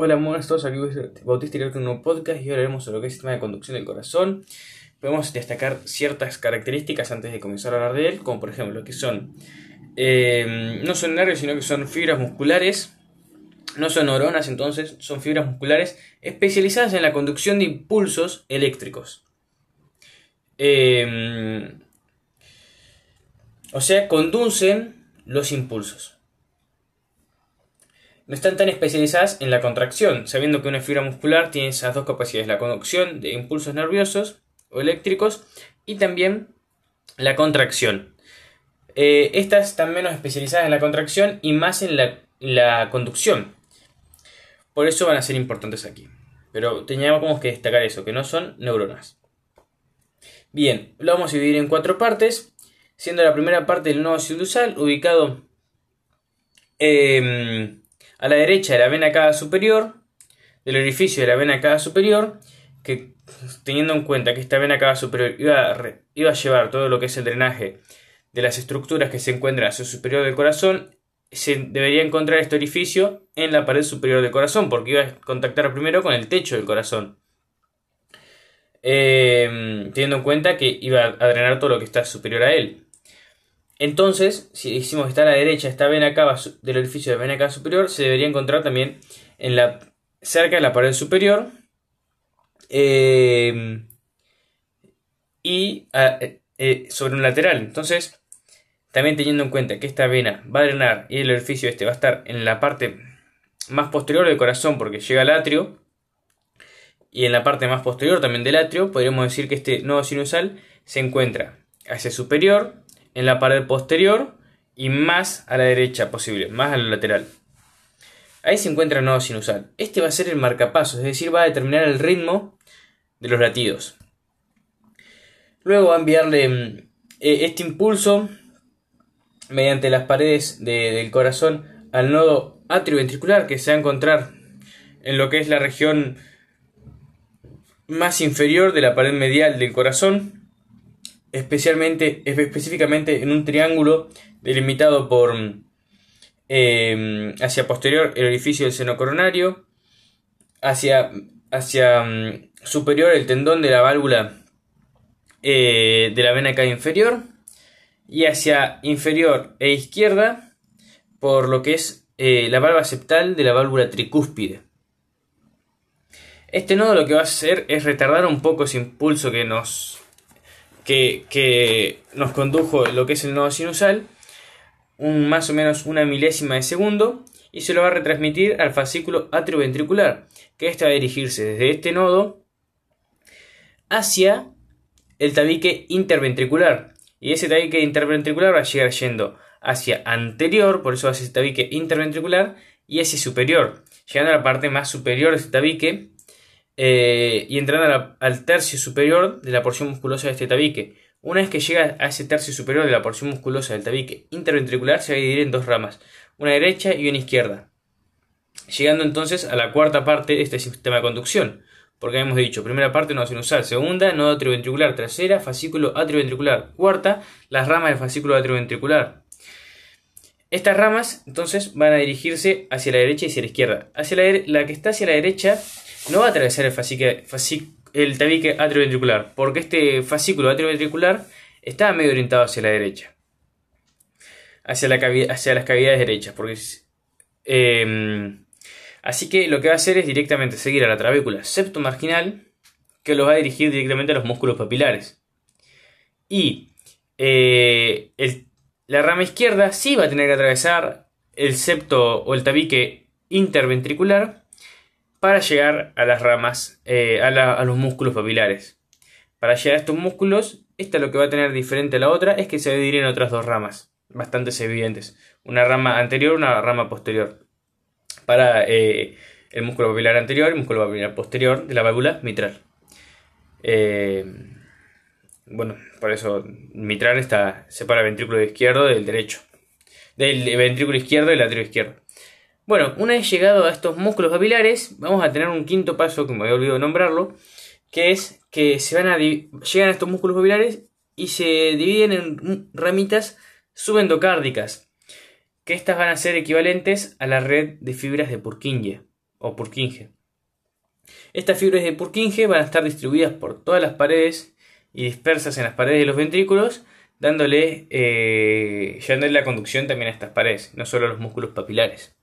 Hola, buenas a todos, aquí Bautista y un nuevo podcast y ahora haremos sobre lo que es el sistema de conducción del corazón. Podemos destacar ciertas características antes de comenzar a hablar de él, como por ejemplo lo que son, eh, no son nervios, sino que son fibras musculares, no son neuronas, entonces son fibras musculares especializadas en la conducción de impulsos eléctricos. Eh, o sea, conducen los impulsos no están tan especializadas en la contracción, sabiendo que una fibra muscular tiene esas dos capacidades, la conducción de impulsos nerviosos o eléctricos y también la contracción. Eh, estas están menos especializadas en la contracción y más en la, conducción. Por eso van a ser importantes aquí. Pero teníamos que destacar eso, que no son neuronas. Bien, lo vamos a dividir en cuatro partes, siendo la primera parte del nodo sinusal ubicado eh, a la derecha de la vena cava superior, del orificio de la vena cava superior, que teniendo en cuenta que esta vena cava superior iba a, llevar todo lo que es el drenaje de las estructuras que se encuentran hacia el superior del corazón, se debería encontrar este orificio en la pared superior del corazón, porque iba a contactar primero con el techo del corazón. Eh, teniendo en cuenta que iba a drenar todo lo que está superior a él. Entonces, si decimos que está a la derecha esta vena cava del orificio de vena cava superior, se debería encontrar también en la, cerca de la pared superior eh, y eh, eh, sobre un lateral. Entonces, también teniendo en cuenta que esta vena va a drenar y el orificio este va a estar en la parte más posterior del corazón porque llega al atrio y en la parte más posterior también del atrio, podríamos decir que este nodo sinusal se encuentra hacia superior en la pared posterior y más a la derecha posible, más a la lateral. Ahí se encuentra el nodo sinusal. Este va a ser el marcapaso, es decir, va a determinar el ritmo de los latidos. Luego va a enviarle mm, eh, este impulso mediante las paredes del corazón al nodo atrioventricular que se va a encontrar en lo que es la región más inferior de la pared medial del corazón especialmente, específicamente en un triángulo delimitado por em, hacia posterior el orificio del seno coronario, hacia, hacia mm, superior el tendón de la válvula eh, de la vena cava inferior y hacia inferior e izquierda por lo que es eh, la válvula septal de la válvula tricúspide. Este nodo lo que va a hacer es retardar un poco ese impulso que nos que, nos condujo lo que es el nodo sinusal, un, más o menos una milésima de segundo, y se lo va a retransmitir al fascículo atrioventricular, que este va a dirigirse desde este nodo hacia el tabique interventricular. Y ese tabique interventricular va a llegar yendo hacia anterior, por eso hace tabique interventricular, y hacia superior, llegando a la parte más superior de ese tabique, eh, y entrando al tercio superior de la porción musculosa de este tabique. Una vez que llega a ese tercio superior de la porción musculosa del tabique interventricular, se va a dividir en dos ramas, una derecha y una izquierda, llegando entonces a la cuarta parte de este sistema de conducción. Porque hemos dicho, primera parte no sinusal, segunda nodo atrioventricular, tercera fascículo atrioventricular, cuarta las ramas del fascículo atrioventricular. Estas ramas entonces van a dirigirse hacia la derecha y hacia la izquierda. Hacia la, la que está hacia la derecha no va a atravesar el, el tabique atrioventricular, porque este fascículo atrioventricular está medio orientado hacia la derecha, hacia, la hacia las cavidades derechas, porque em, así que lo que va a hacer es directamente seguir a la trabécula septomarginal, que lo va a dirigir directamente a los músculos papilares. Y eh, la rama izquierda sí va a tener que atravesar el septo o el tabique interventricular para llegar a las ramas, eh, a, los músculos papilares. Para llegar a estos músculos, esta lo que va a tener diferente a la otra es que se dividir en otras dos ramas, bastante evidentes. Una rama anterior, una rama posterior. Para eh, el músculo papilar anterior y el músculo papilar posterior de la válvula mitral. Eh, bueno, por eso mitral está, separa el ventrículo izquierdo del derecho. Del ventrículo izquierdo del atrio izquierdo. Bueno, una vez llegado a estos músculos papilares, vamos a tener un quinto paso, que me había olvidado nombrarlo, que es que se van a llegan a estos músculos papilares y se dividen en ramitas subendocárdicas, que estas van a ser equivalentes a la red de fibras de Purkinje. o Purkinje. Estas fibras de Purkinje van a estar distribuidas por todas las paredes y dispersas en las paredes de los ventrículos, dándole, eh, la conducción también a estas paredes, no solo a los músculos papilares.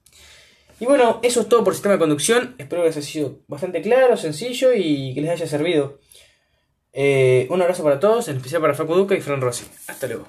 Y bueno, eso es todo por sistema de conducción. Espero que haya sido bastante claro, sencillo y que les haya servido. Eh, un abrazo para todos, en especial para Facu Duca y Fran Rossi. Hasta luego.